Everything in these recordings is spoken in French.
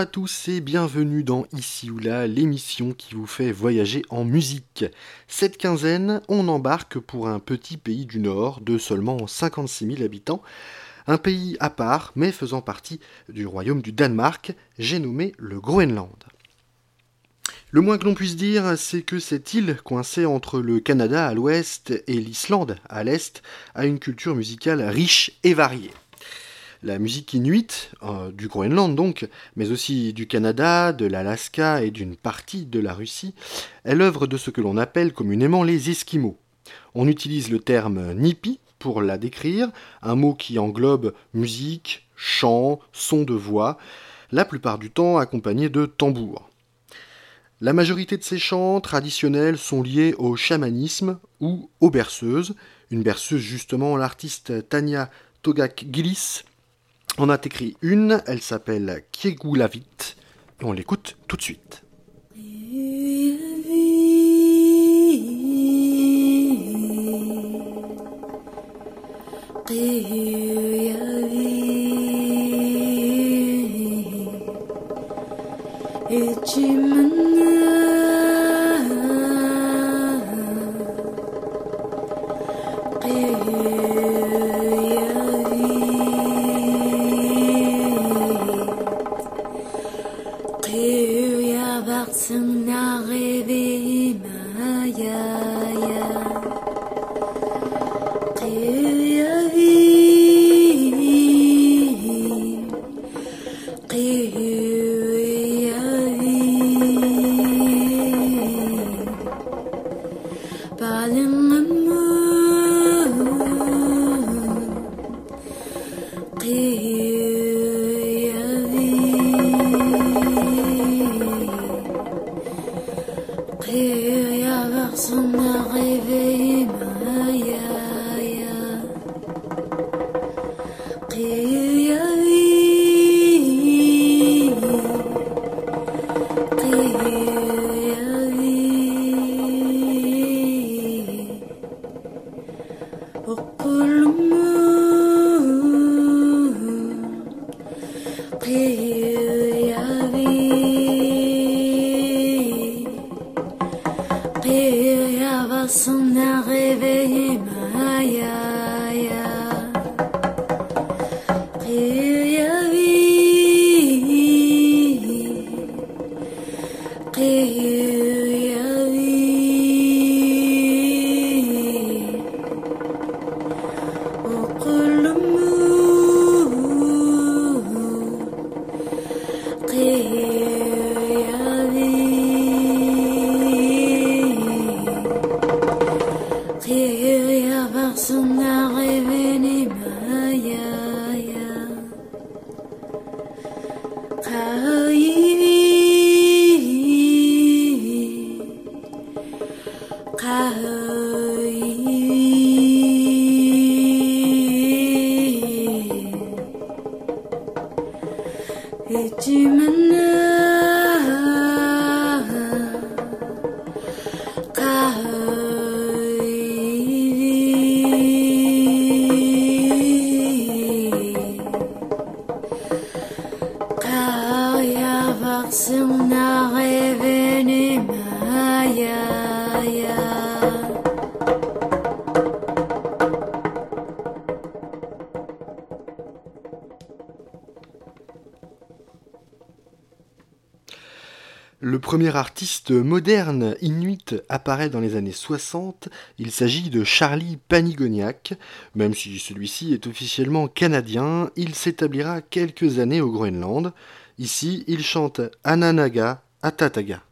À tous et bienvenue dans Ici ou là, l'émission qui vous fait voyager en musique. Cette quinzaine, on embarque pour un petit pays du Nord de seulement 56 000 habitants, un pays à part mais faisant partie du royaume du Danemark, j'ai nommé le Groenland. Le moins que l'on puisse dire, c'est que cette île, coincée entre le Canada à l'ouest et l'Islande à l'est, a une culture musicale riche et variée. La musique inuite, euh, du Groenland donc, mais aussi du Canada, de l'Alaska et d'une partie de la Russie, est l'œuvre de ce que l'on appelle communément les Esquimaux. On utilise le terme nipi pour la décrire, un mot qui englobe musique, chant, son de voix, la plupart du temps accompagné de tambours. La majorité de ces chants traditionnels sont liés au chamanisme ou aux berceuses. Une berceuse, justement, l'artiste Tania Togak-Gillis on a écrit une, elle s'appelle Kiegulavit, et on l'écoute tout de suite. Premier artiste moderne inuit apparaît dans les années 60. Il s'agit de Charlie Panigoniak. Même si celui-ci est officiellement canadien, il s'établira quelques années au Groenland. Ici, il chante Ananaga Atataga.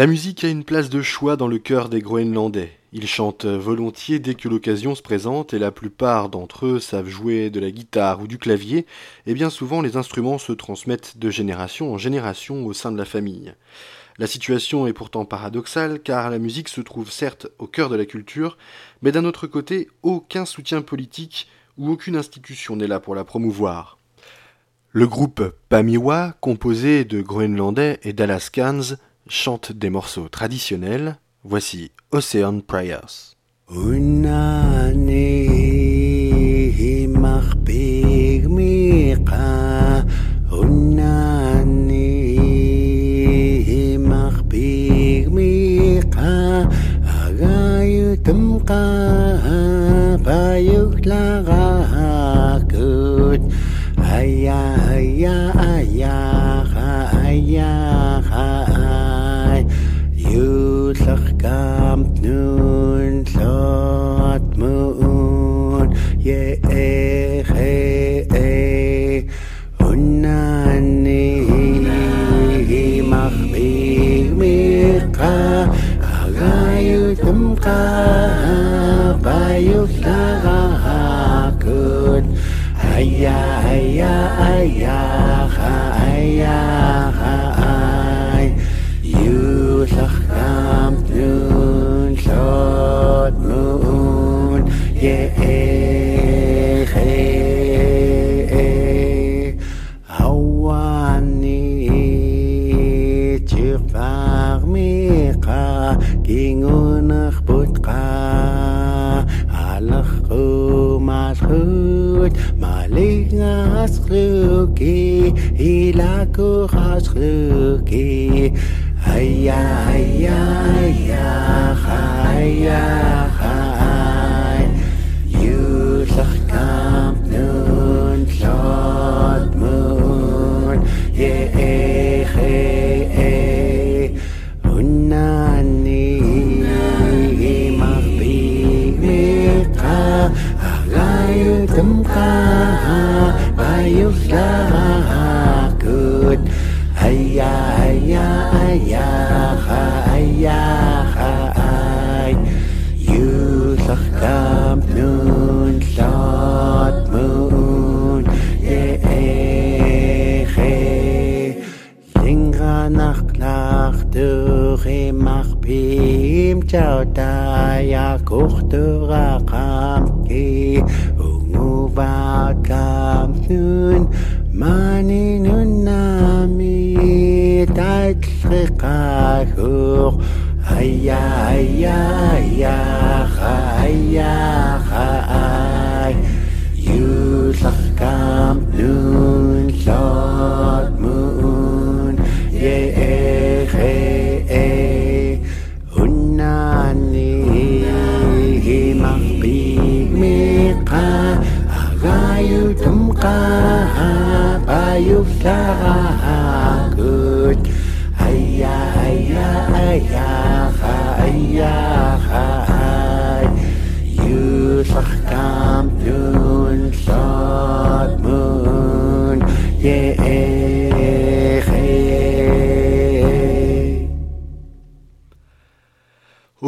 La musique a une place de choix dans le cœur des Groenlandais. Ils chantent volontiers dès que l'occasion se présente et la plupart d'entre eux savent jouer de la guitare ou du clavier et bien souvent les instruments se transmettent de génération en génération au sein de la famille. La situation est pourtant paradoxale car la musique se trouve certes au cœur de la culture, mais d'un autre côté, aucun soutien politique ou aucune institution n'est là pour la promouvoir. Le groupe Pamiwa, composé de Groenlandais et d'Alaskans, chante des morceaux traditionnels. Voici Ocean Prayers. agayutamka bayuklaga hakun haya haya haya ha haya ha ay yutlakam nun shot moon. Yeah hey. bien il a courage. Aïe, aïe, aïe, aïe, aïe. Maha good. Aya, aya, aya, ha, aya, ha, ay. You sakam nun sat moon. Ye, eche. Singa nach nach durch mach bim chao ta ya à, kuch tu ra kam ki. overcome nun mani nun nami tatlika hur aya aya aya aya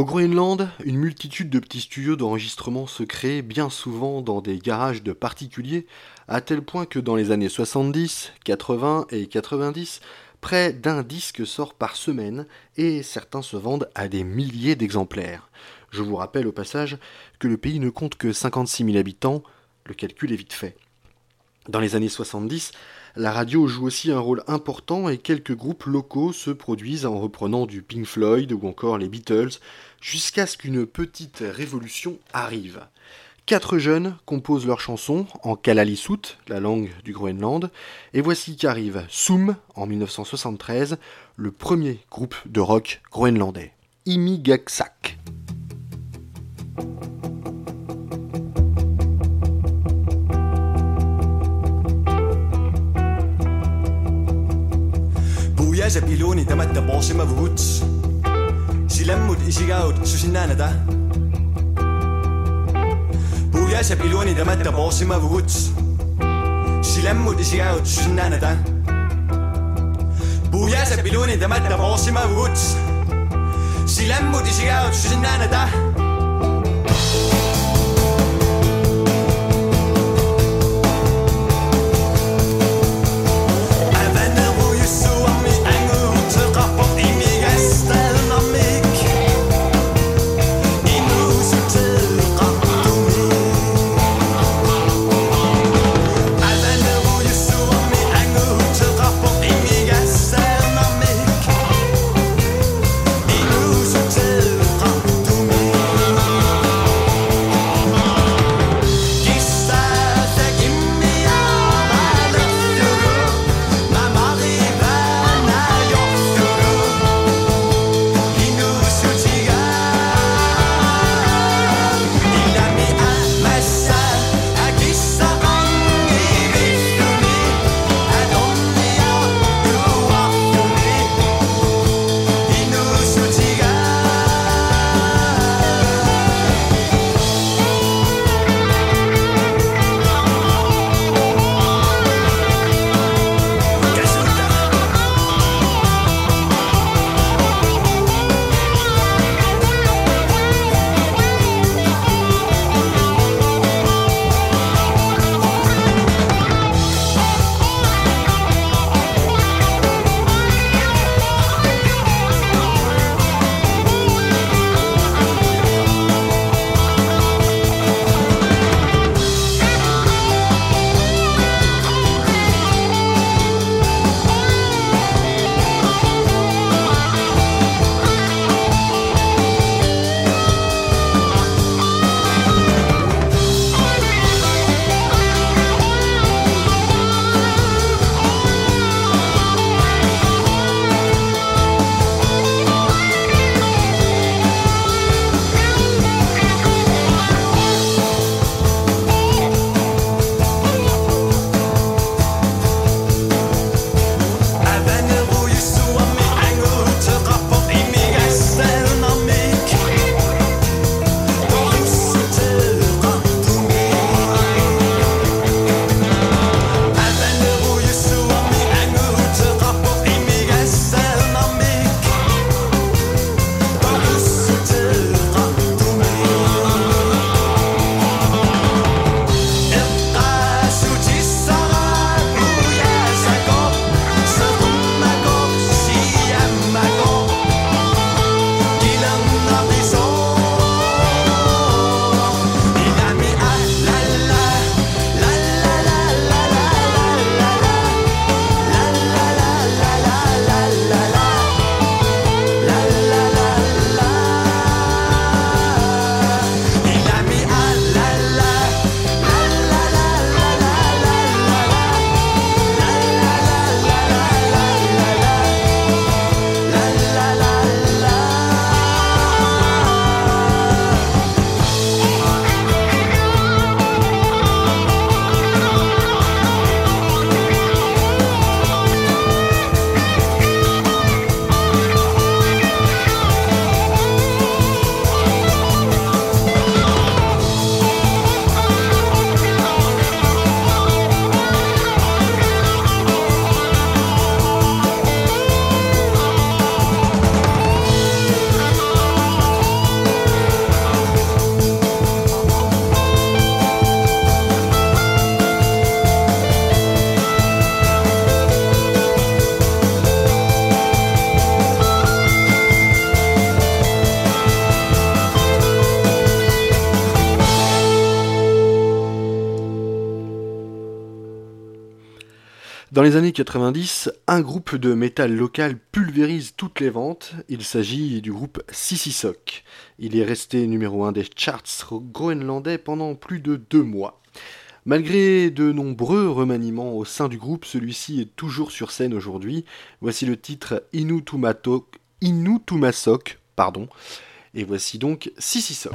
Au Groenland, une multitude de petits studios d'enregistrement se créent bien souvent dans des garages de particuliers, à tel point que dans les années 70, 80 et 90, près d'un disque sort par semaine et certains se vendent à des milliers d'exemplaires. Je vous rappelle au passage que le pays ne compte que 56 000 habitants, le calcul est vite fait. Dans les années 70, la radio joue aussi un rôle important et quelques groupes locaux se produisent en reprenant du Pink Floyd ou encore les Beatles, jusqu'à ce qu'une petite révolution arrive. Quatre jeunes composent leurs chansons en Kalalisut, la langue du Groenland, et voici qu'arrive Soum en 1973, le premier groupe de rock groenlandais, Imigaksak. see piluuni tõmmata poosima võuts. Si lämmud isikaud susinäänä tä. Ah. Puhuja se piluuni tõmmata poosima võuts. Si lämmud isikaud susinäänä tä. Ah. Puhuja se piluuni tõmmata poosima võuts. Si lämmud isikaud susinäänä tä. Ah. Dans les années 90, un groupe de métal local pulvérise toutes les ventes. Il s'agit du groupe Sissisok. Il est resté numéro 1 des charts groenlandais pendant plus de deux mois. Malgré de nombreux remaniements au sein du groupe, celui-ci est toujours sur scène aujourd'hui. Voici le titre Inutumasok, pardon. Et voici donc Sissisok.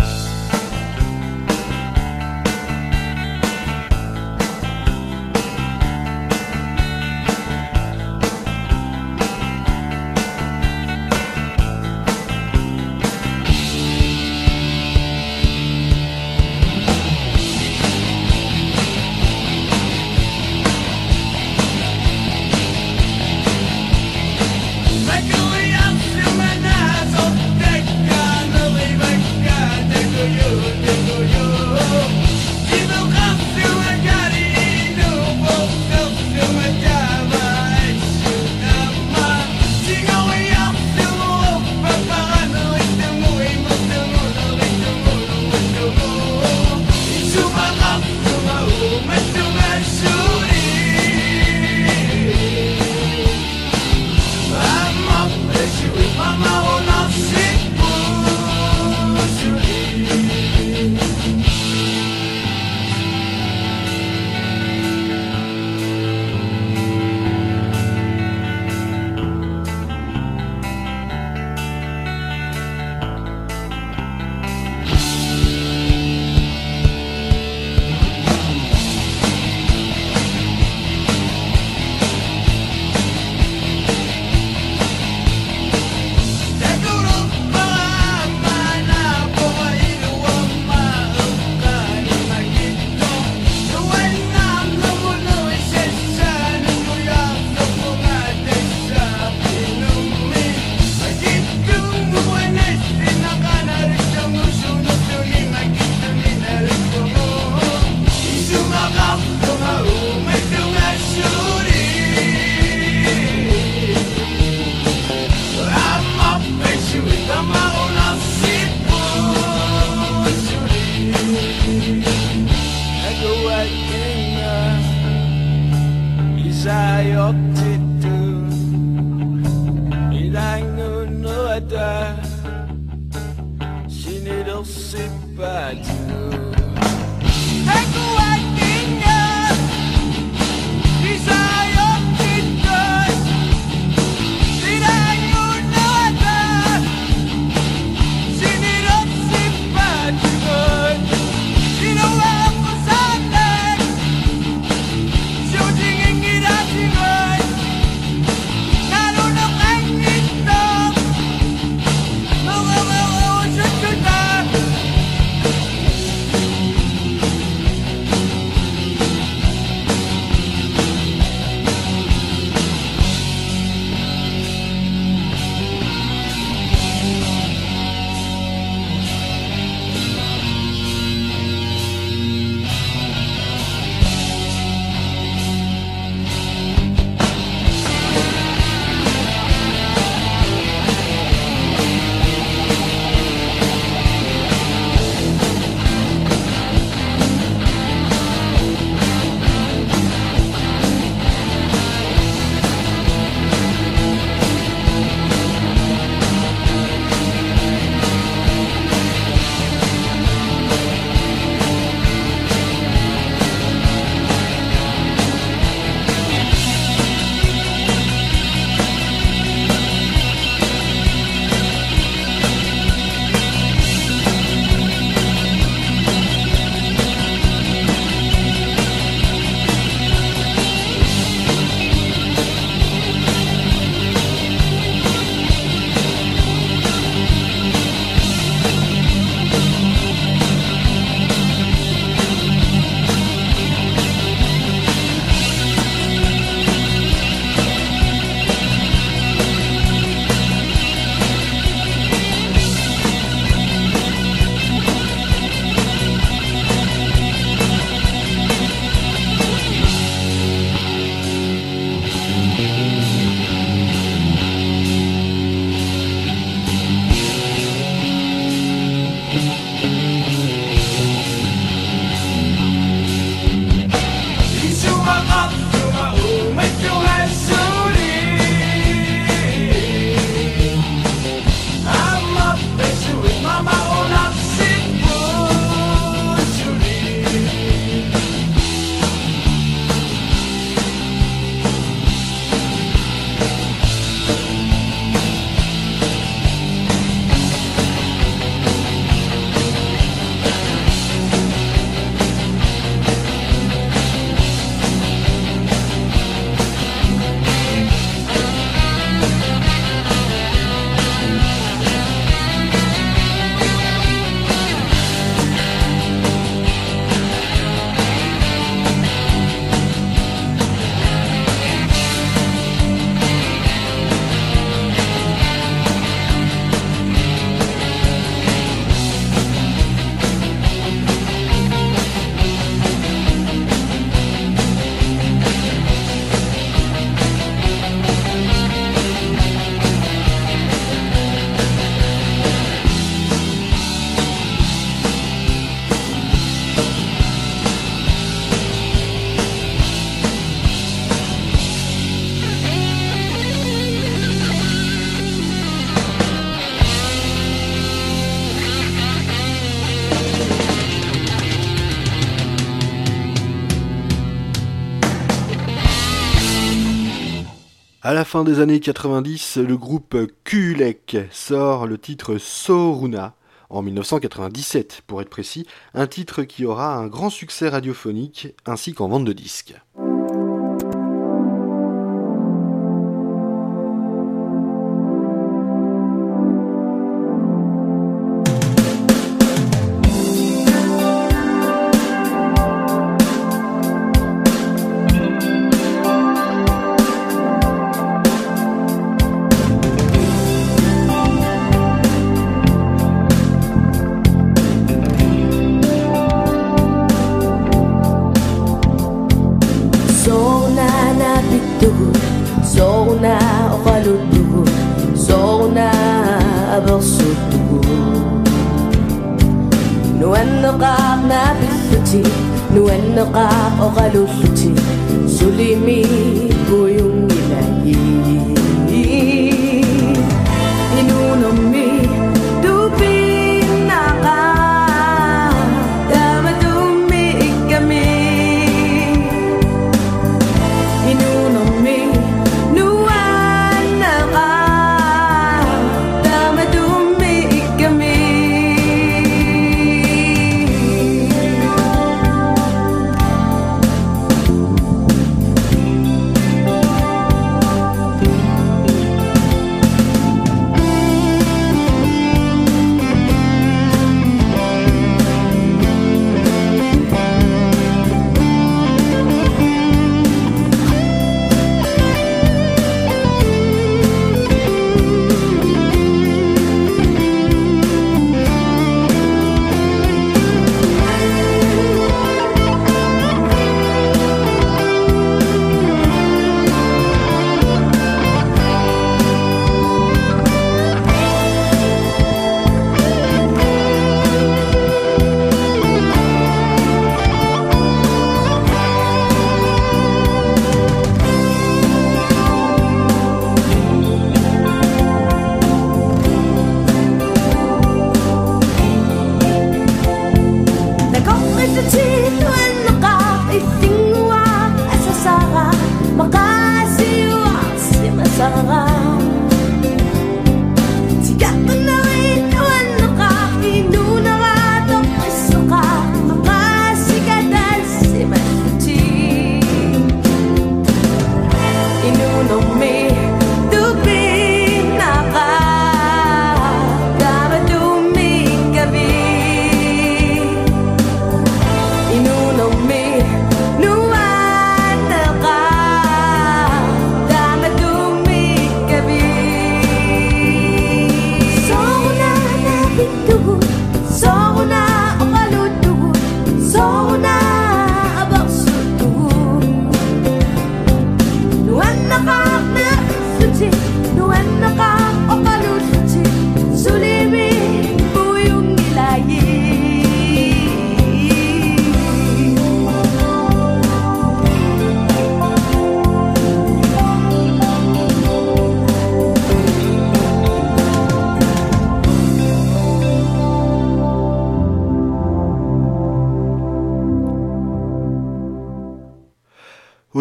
Fin des années 90, le groupe Kulek sort le titre Soruna en 1997 pour être précis, un titre qui aura un grand succès radiophonique ainsi qu'en vente de disques.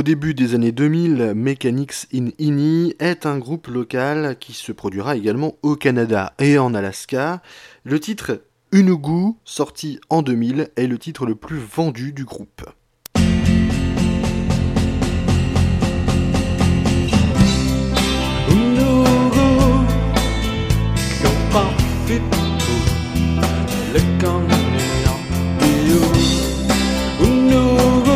Début des années 2000, Mechanics in Ini est un groupe local qui se produira également au Canada et en Alaska. Le titre Unugu, sorti en 2000, est le titre le plus vendu du groupe. Piyu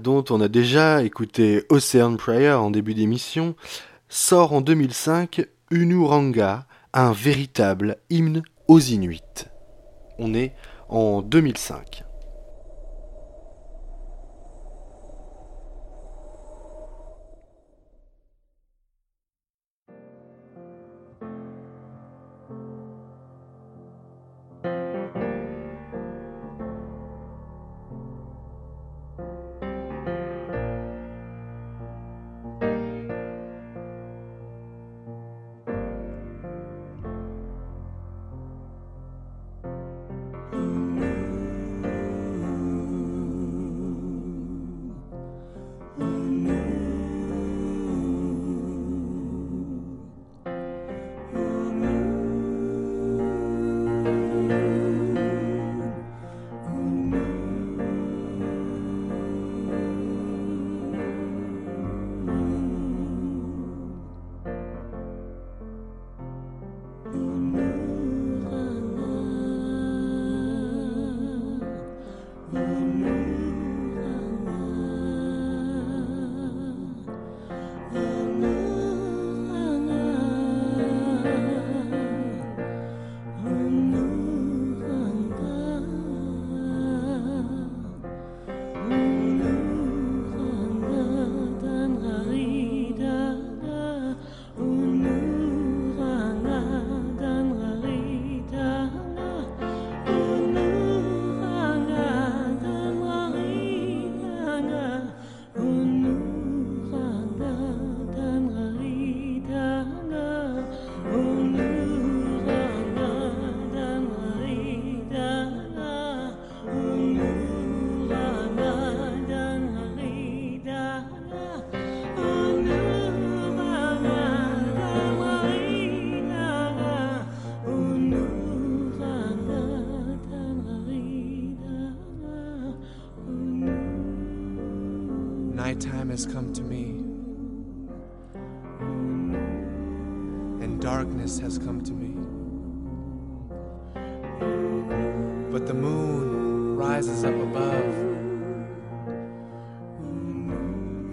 dont on a déjà écouté Ocean Prayer en début d'émission, sort en 2005 Unuranga, un véritable hymne aux Inuits. On est en 2005. Has come to me, and darkness has come to me. But the moon rises up above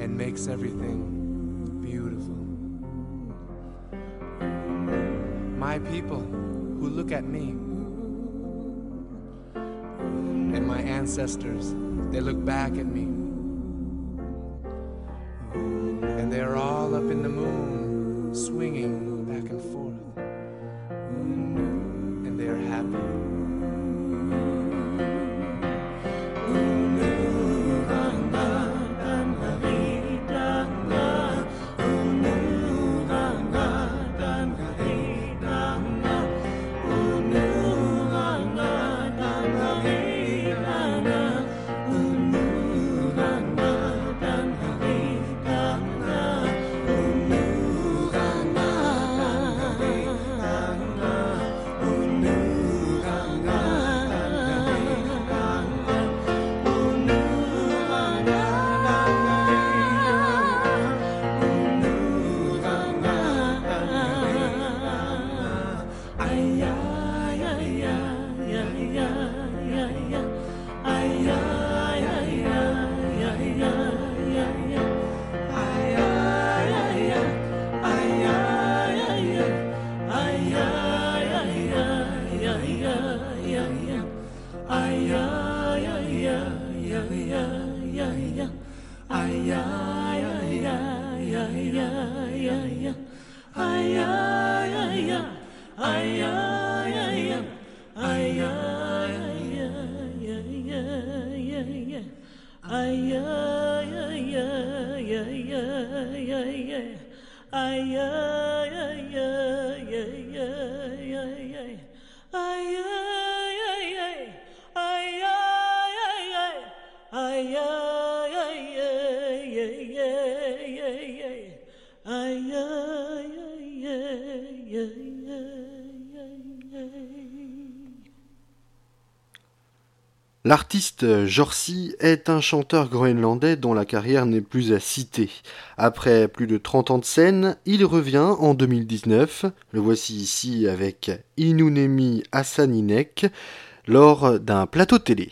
and makes everything beautiful. My people who look at me and my ancestors, they look back at me. L'artiste Jorsi est un chanteur groenlandais dont la carrière n'est plus à citer. Après plus de 30 ans de scène, il revient en 2019, le voici ici avec Inunemi Asaninek, lors d'un plateau télé.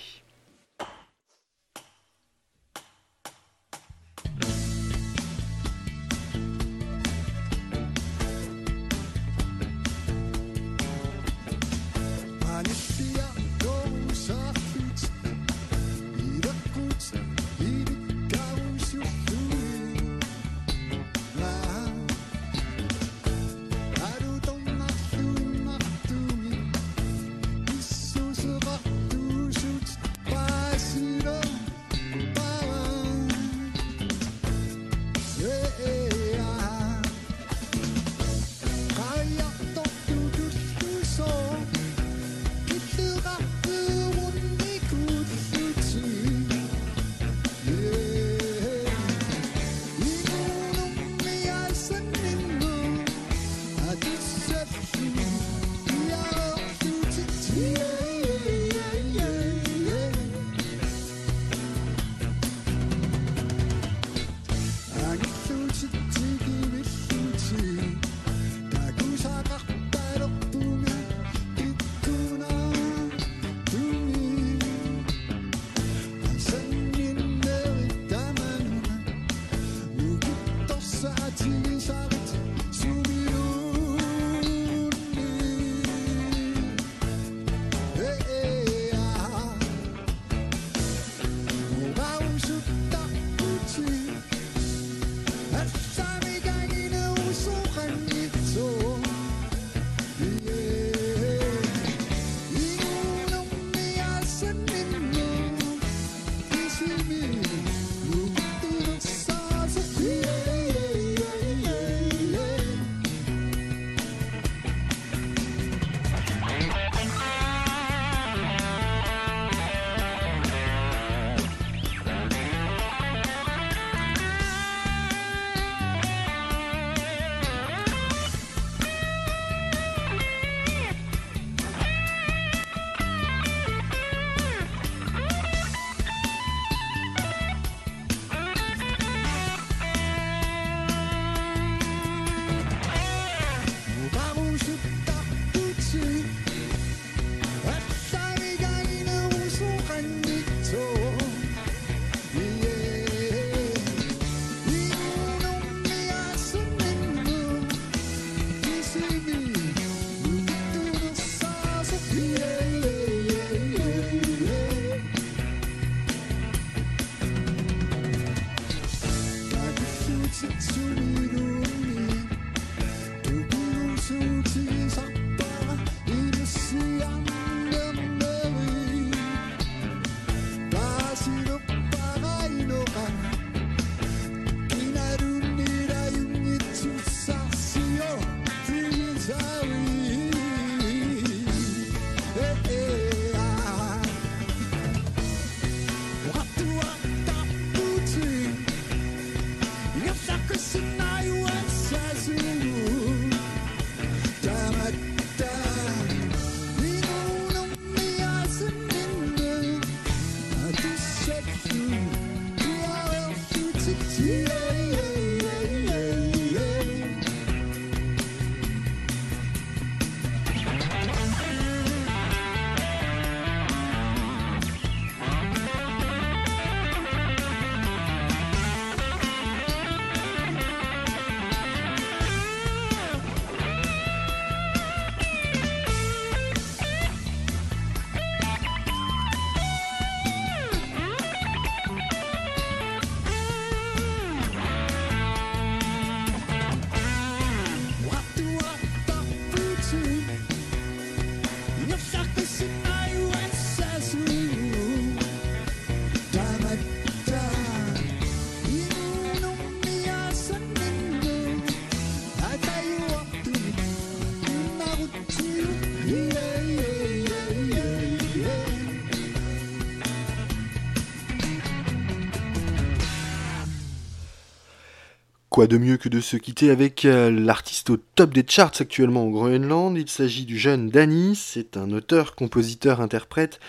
Quoi de mieux que de se quitter avec euh, l'artiste au top des charts actuellement au Groenland Il s'agit du jeune Danny, c'est un auteur, compositeur, interprète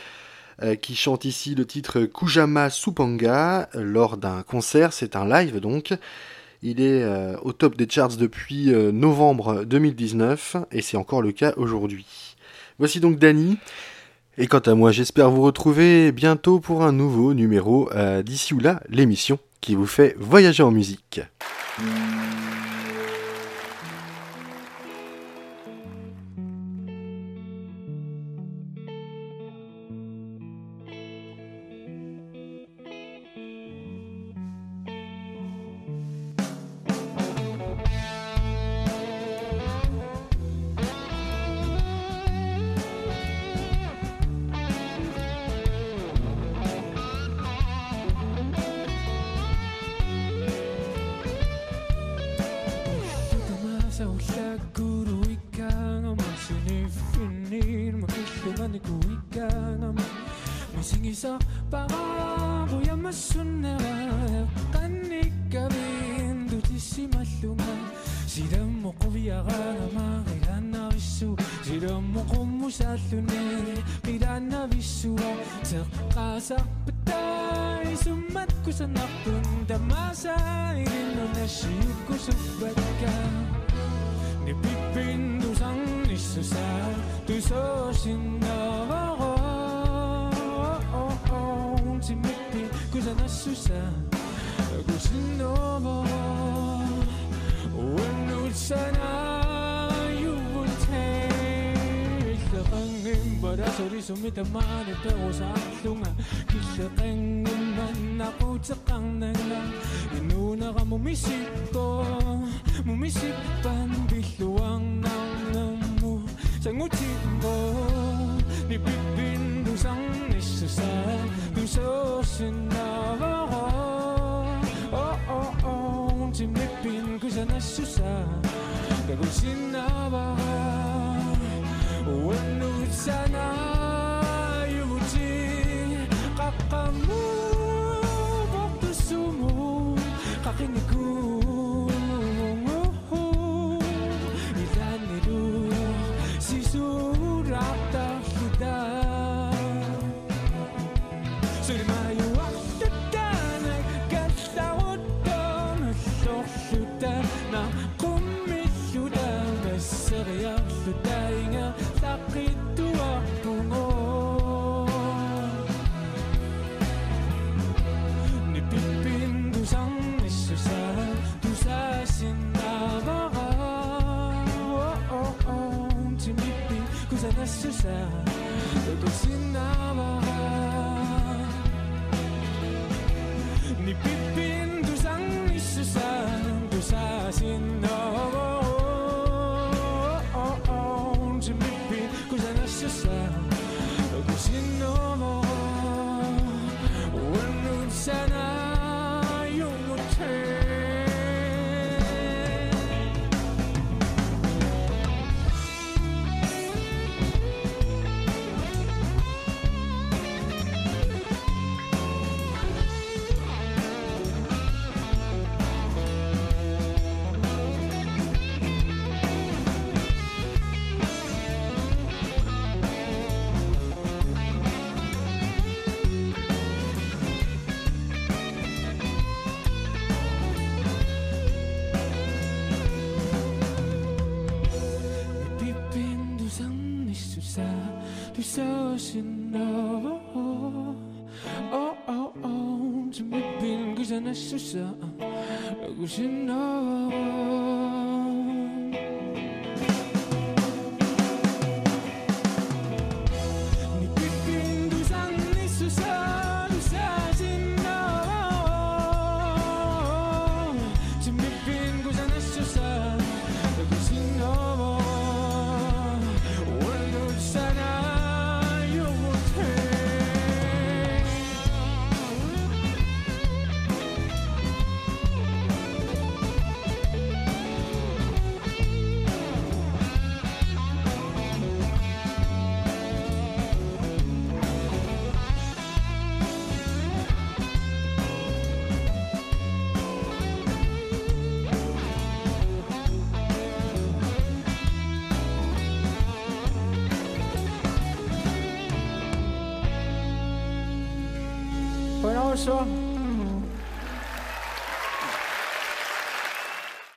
euh, qui chante ici le titre Kujama Supanga euh, lors d'un concert. C'est un live donc. Il est au top des charts depuis novembre 2019 et c'est encore le cas aujourd'hui. Voici donc Dany. Et quant à moi, j'espère vous retrouver bientôt pour un nouveau numéro d'ici ou là, l'émission qui vous fait voyager en musique. السنة ويبقني كبين دو تسي مثلما سيدم قبيا غانما غيانا بسو سيدم قم مسالوني غيانا بسو تقاسا بتاي سمت كسنقو Sorry sumitaman ito sa tunga Kisya kang naman ako sa kang nanglang Inuna ka mumisip ko Mumisip 那是什么？如果是 no。so